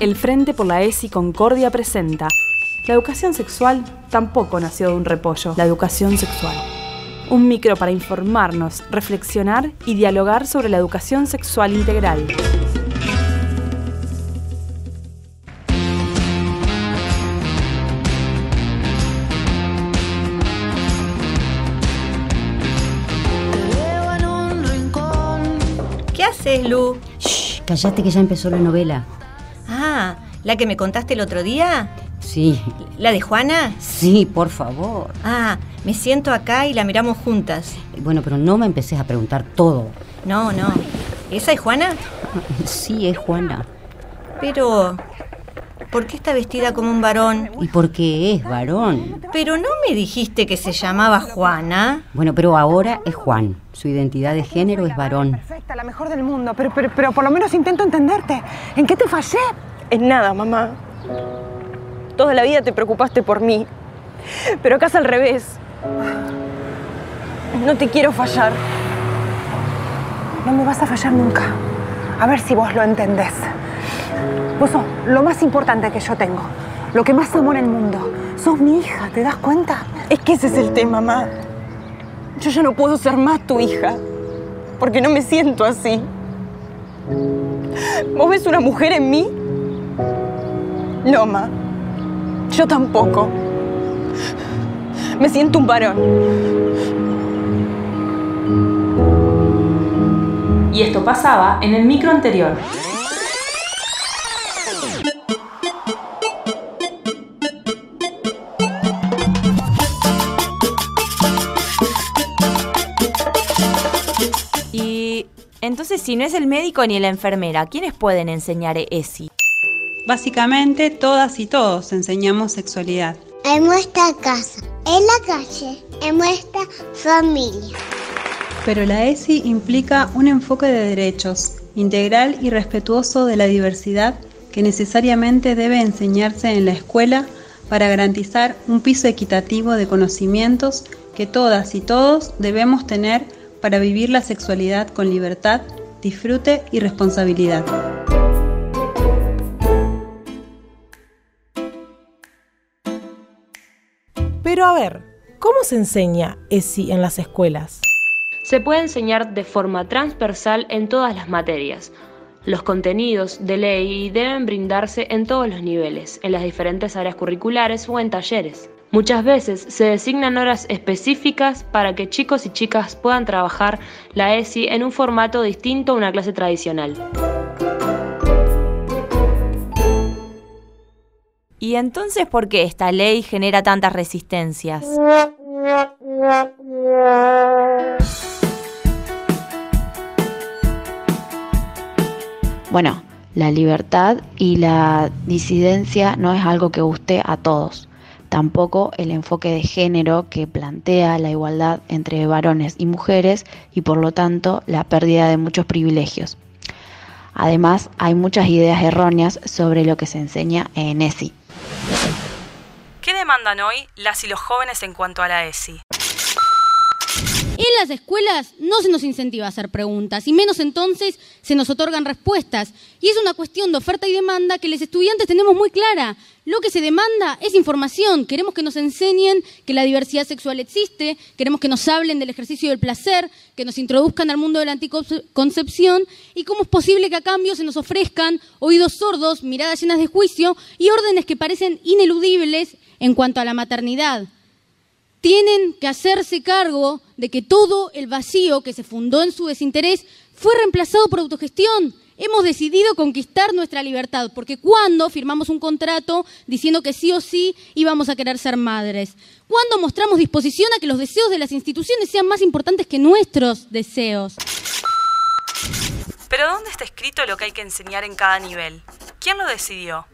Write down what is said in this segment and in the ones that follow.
El Frente por la ESI Concordia presenta La educación sexual tampoco nació de un repollo. La educación sexual. Un micro para informarnos, reflexionar y dialogar sobre la educación sexual integral. ¿Qué haces, Lu? Shh, callate que ya empezó la novela. ¿La que me contaste el otro día? Sí, ¿La de Juana? sí, por favor. Ah, me siento acá y la miramos juntas. Bueno, pero no me empeces a preguntar todo. No, no. ¿Esa es Juana? Sí, es Juana. Pero... ¿Por qué está vestida como un varón? ¿Y por qué es varón? Pero no me dijiste que se llamaba Juana. Bueno, pero ahora es Juan. Su identidad de género es varón. Perfecta, la mejor del mundo, pero, pero, pero por lo menos intento entenderte. ¿En qué te fallé? En nada, mamá. Toda la vida te preocupaste por mí, pero acá es al revés. No te quiero fallar. No me vas a fallar nunca. A ver si vos lo entendés. Vos sos lo más importante que yo tengo. Lo que más amo en el mundo. Sos mi hija, ¿te das cuenta? Es que ese es el tema, mamá. Yo ya no puedo ser más tu hija. Porque no me siento así. ¿Vos ves una mujer en mí? No, ma. Yo tampoco. Me siento un varón. Y esto pasaba en el micro anterior. Y entonces, si no es el médico ni la enfermera, ¿quiénes pueden enseñar ESI? Básicamente, todas y todos enseñamos sexualidad. en nuestra casa, en la calle, en nuestra familia. Pero la ESI implica un enfoque de derechos, integral y respetuoso de la diversidad que necesariamente debe enseñarse en la escuela para garantizar un piso equitativo de conocimientos que todas y todos debemos tener para vivir la sexualidad con libertad, disfrute y responsabilidad. Pero a ver, ¿cómo se enseña ESI en las escuelas? Se puede enseñar de forma transversal en todas las materias. Los contenidos de ley deben brindarse en todos los niveles, en las diferentes áreas curriculares o en talleres. Muchas veces se designan horas específicas para que chicos y chicas puedan trabajar la ESI en un formato distinto a una clase tradicional. ¿Y entonces por qué esta ley genera tantas resistencias? Bueno, la libertad y la disidencia no es algo que guste a todos. Tampoco el enfoque de género que plantea la igualdad entre varones y mujeres y por lo tanto la pérdida de muchos privilegios. Además, hay muchas ideas erróneas sobre lo que se enseña en ESI. ¿Qué demandan hoy las y los jóvenes en cuanto a la ESI? En las escuelas no se nos incentiva a hacer preguntas y menos entonces se nos otorgan respuestas. Y es una cuestión de oferta y demanda que los estudiantes tenemos muy clara. Lo que se demanda es información. Queremos que nos enseñen que la diversidad sexual existe, queremos que nos hablen del ejercicio del placer, que nos introduzcan al mundo de la anticoncepción y cómo es posible que a cambio se nos ofrezcan oídos sordos, miradas llenas de juicio y órdenes que parecen ineludibles en cuanto a la maternidad tienen que hacerse cargo de que todo el vacío que se fundó en su desinterés fue reemplazado por autogestión. Hemos decidido conquistar nuestra libertad, porque cuando firmamos un contrato diciendo que sí o sí íbamos a querer ser madres, cuando mostramos disposición a que los deseos de las instituciones sean más importantes que nuestros deseos. ¿Pero dónde está escrito lo que hay que enseñar en cada nivel? ¿Quién lo decidió?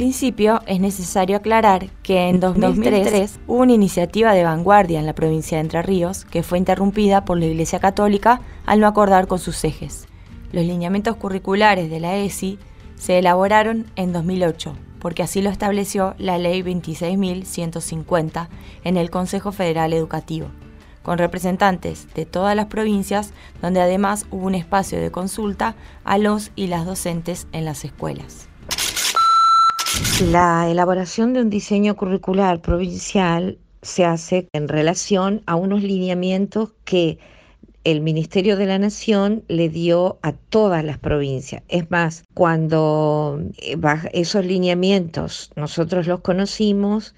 Principio, es necesario aclarar que en 2003 hubo una iniciativa de vanguardia en la provincia de Entre Ríos que fue interrumpida por la Iglesia Católica al no acordar con sus ejes. Los lineamientos curriculares de la ESI se elaboraron en 2008, porque así lo estableció la Ley 26.150 en el Consejo Federal Educativo. con representantes de todas las provincias, donde además hubo un espacio de consulta a los y las docentes en las escuelas. La elaboración de un diseño curricular provincial se hace en relación a unos lineamientos que el Ministerio de la Nación le dio a todas las provincias. Es más, cuando eh, esos lineamientos nosotros los conocimos,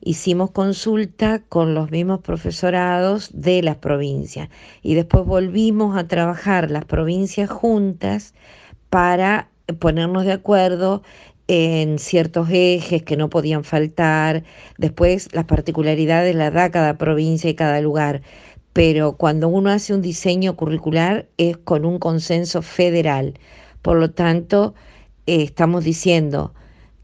hicimos consulta con los mismos profesorados de las provincias y después volvimos a trabajar las provincias juntas para ponernos de acuerdo en ciertos ejes que no podían faltar, después las particularidades las da cada provincia y cada lugar, pero cuando uno hace un diseño curricular es con un consenso federal. Por lo tanto, eh, estamos diciendo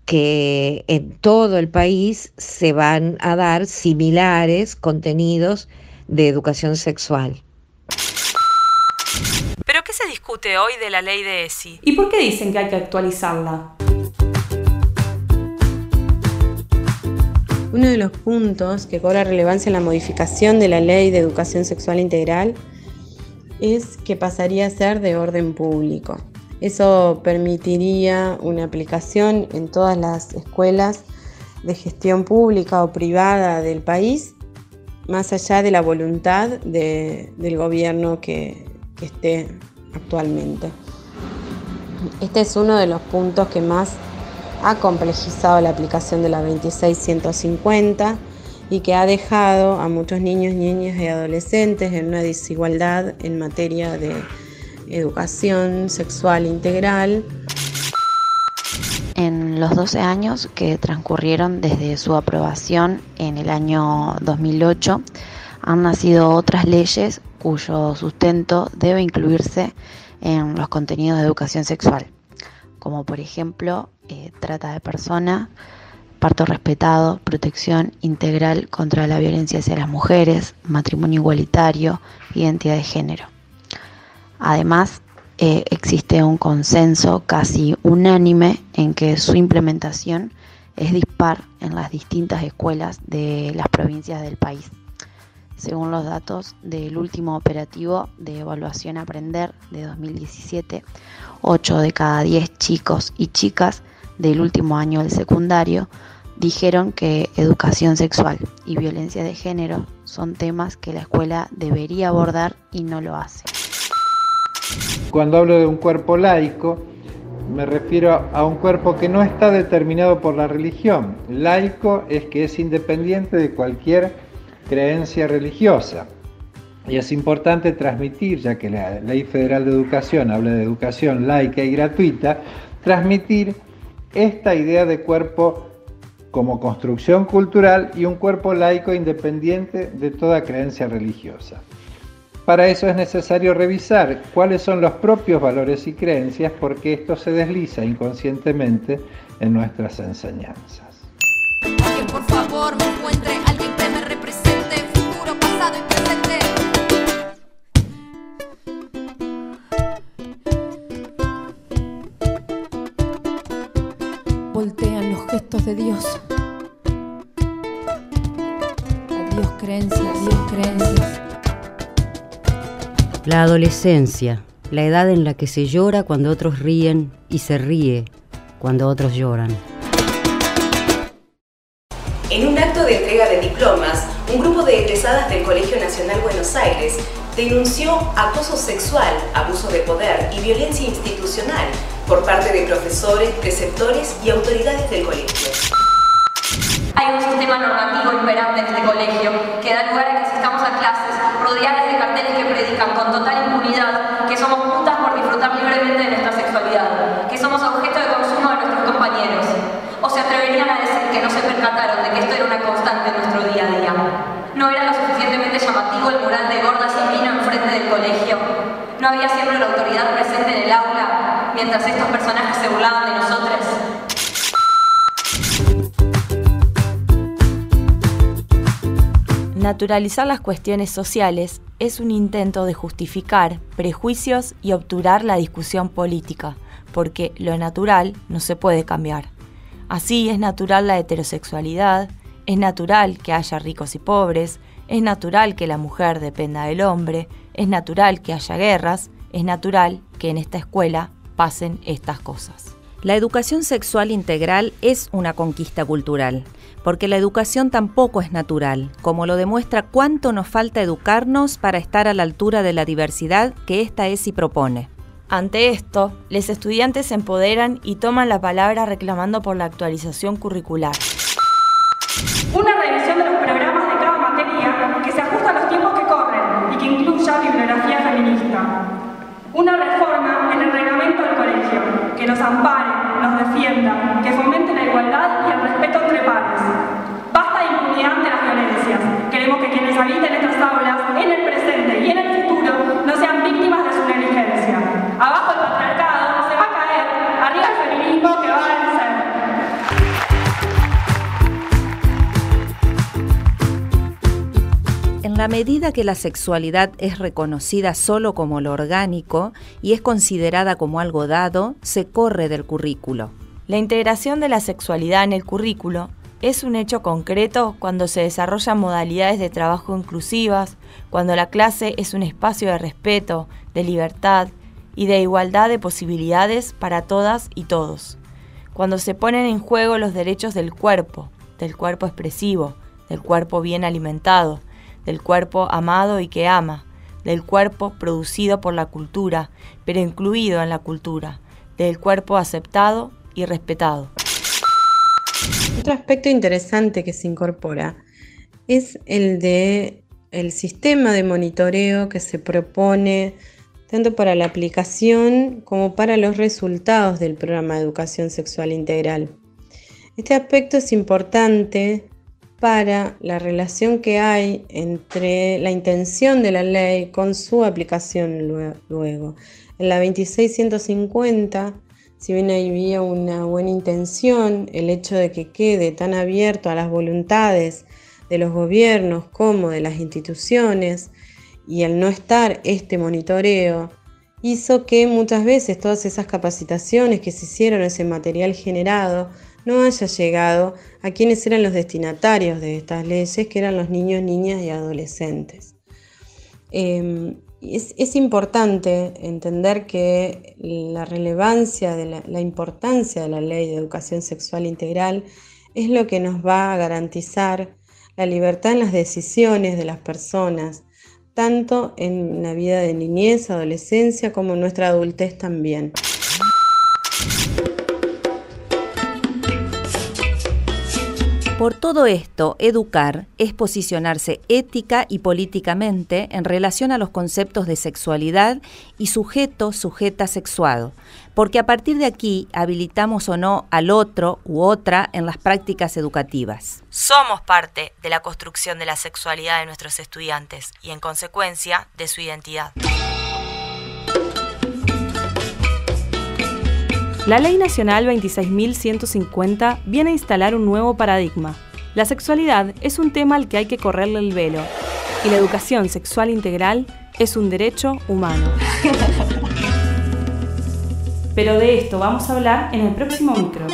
que en todo el país se van a dar similares contenidos de educación sexual. ¿Pero qué se discute hoy de la ley de ESI? ¿Y por qué dicen que hay que actualizarla? Uno de los puntos que cobra relevancia en la modificación de la ley de educación sexual integral es que pasaría a ser de orden público. Eso permitiría una aplicación en todas las escuelas de gestión pública o privada del país, más allá de la voluntad del gobierno que, esté actualmente. Este es uno de los puntos que más ha complejizado la aplicación de la 26150 y que ha dejado a muchos niños, niñas y adolescentes en una desigualdad en materia de educación sexual integral. En los 12 años que transcurrieron desde su aprobación en el año 2008, han nacido otras leyes cuyo sustento debe incluirse en los contenidos de educación sexual, como por ejemplo eh, trata de persona, parto respetado, protección integral contra la violencia hacia las mujeres, matrimonio igualitario, identidad de género. Además, eh, existe un consenso casi unánime en que su implementación es dispar en las distintas escuelas de las provincias del país. Según los datos del último operativo de evaluación Aprender de 2017, 8 de cada 10 chicos y chicas del último año del secundario dijeron que educación sexual y violencia de género son temas que la escuela debería abordar y no lo hace. Cuando hablo de un cuerpo laico, me refiero a un cuerpo que no está determinado por la religión. Laico es que es independiente de cualquier creencia religiosa. Y es importante transmitir, ya que la Ley Federal de Educación habla de educación laica y gratuita, transmitir esta idea de cuerpo como construcción cultural y un cuerpo laico independiente de toda creencia religiosa. Para eso es necesario revisar cuáles son los propios valores y creencias porque esto se desliza inconscientemente en nuestras enseñanzas. Adiós creencias, adiós creencias. La adolescencia, la edad en la que se llora cuando otros ríen y se ríe cuando otros lloran. En un acto de entrega de diplomas, un grupo de egresadas del Colegio Nacional Buenos Aires denunció acoso sexual, abuso de poder y violencia institucional por parte de profesores, preceptores y autoridades del colegio. Hay un sistema normativo imperante en este colegio que da lugar a que asistamos a clases rodeadas de carteles que predican con total impunidad que somos putas por disfrutar libremente de nuestra sexualidad, que somos objeto de consumo de nuestros compañeros. O se atreverían a decir que no se percataron de que esto era una constante en nuestro día a día. No era lo suficientemente llamativo el mural de gordas y vino enfrente del colegio. No había siempre la autoridad presente en el aula mientras estos personajes se burlaban de nosotros. Naturalizar las cuestiones sociales es un intento de justificar prejuicios y obturar la discusión política, porque lo natural no se puede cambiar. Así es natural la heterosexualidad, es natural que haya ricos y pobres, Es natural que la mujer dependa del hombre, es natural que haya guerras, es natural que en esta escuela pasen estas cosas. La educación sexual integral es una conquista cultural, porque la educación tampoco es natural, como lo demuestra cuánto nos falta educarnos para estar a la altura de la diversidad que esta ESI propone. Ante esto, los estudiantes se empoderan y toman la palabra reclamando por la actualización curricular. Una revisión de los programas de cada materia que se ajusta a los tiempos que corren y que incluya bibliografía feminista. Una reforma en el reglamento del colegio que nos ampare, nos defienda, que fomente La medida que la sexualidad es reconocida solo como lo orgánico y es considerada como algo dado, se corre del currículo. La integración de la sexualidad en el currículo es un hecho concreto cuando se desarrollan modalidades de trabajo inclusivas, cuando la clase es un espacio de respeto, de libertad y de igualdad de posibilidades para todas y todos, cuando se ponen en juego los derechos del cuerpo, del cuerpo expresivo, del cuerpo bien alimentado, del cuerpo amado y que ama, del cuerpo producido por la cultura, pero incluido en la cultura, del cuerpo aceptado y respetado. Otro aspecto interesante que se incorpora es el de el sistema de monitoreo que se propone tanto para la aplicación como para los resultados del programa de educación sexual integral. Este aspecto es importante para la relación que hay entre la intención de la ley con su aplicación luego. En la 2650, si bien había una buena intención, el hecho de que quede tan abierto a las voluntades de los gobiernos como de las instituciones y el no estar este monitoreo, hizo que muchas veces todas esas capacitaciones que se hicieron, ese material generado, no haya llegado a quienes eran los destinatarios de estas leyes, que eran los niños, niñas y adolescentes. Eh, es, es, importante entender que la relevancia, de la, la importancia de la ley de educación sexual integral es lo que nos va a garantizar la libertad en las decisiones de las personas, tanto en la vida de niñez, adolescencia, como en nuestra adultez también. Por todo esto, educar es posicionarse ética y políticamente en relación a los conceptos de sexualidad y sujeto, sujeta sexuado, porque a partir de aquí habilitamos o no al otro u otra en las prácticas educativas. Somos parte de la construcción de la sexualidad de nuestros estudiantes y en consecuencia de su identidad. La Ley Nacional 26.150 viene a instalar un nuevo paradigma. La sexualidad es un tema al que hay que correrle el velo y la educación sexual integral es un derecho humano. Pero de esto vamos a hablar en el próximo micro.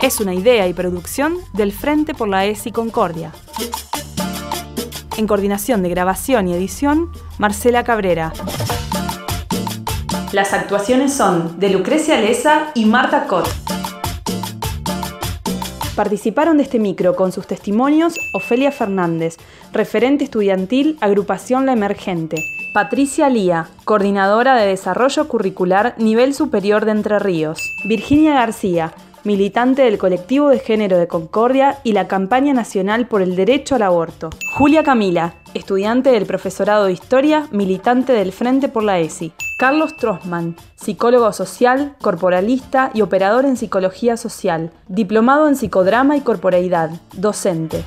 Es una idea y producción del Frente por la ESI Concordia. En coordinación de grabación y edición, Marcela Cabrera. Las actuaciones son de Lucrecia Leza y Marta Cot. Participaron de este micro con sus testimonios Ofelia Fernández, referente estudiantil Agrupación La Emergente, Patricia Lía, coordinadora de Desarrollo Curricular Nivel Superior de Entre Ríos, Virginia García, militante del colectivo de género de Concordia y la campaña nacional por el derecho al aborto. Julia Camila, estudiante del profesorado de Historia, militante del Frente por la ESI. Carlos Trossman, psicólogo social, corporalista y operador en psicología social, diplomado en psicodrama y corporeidad, docente.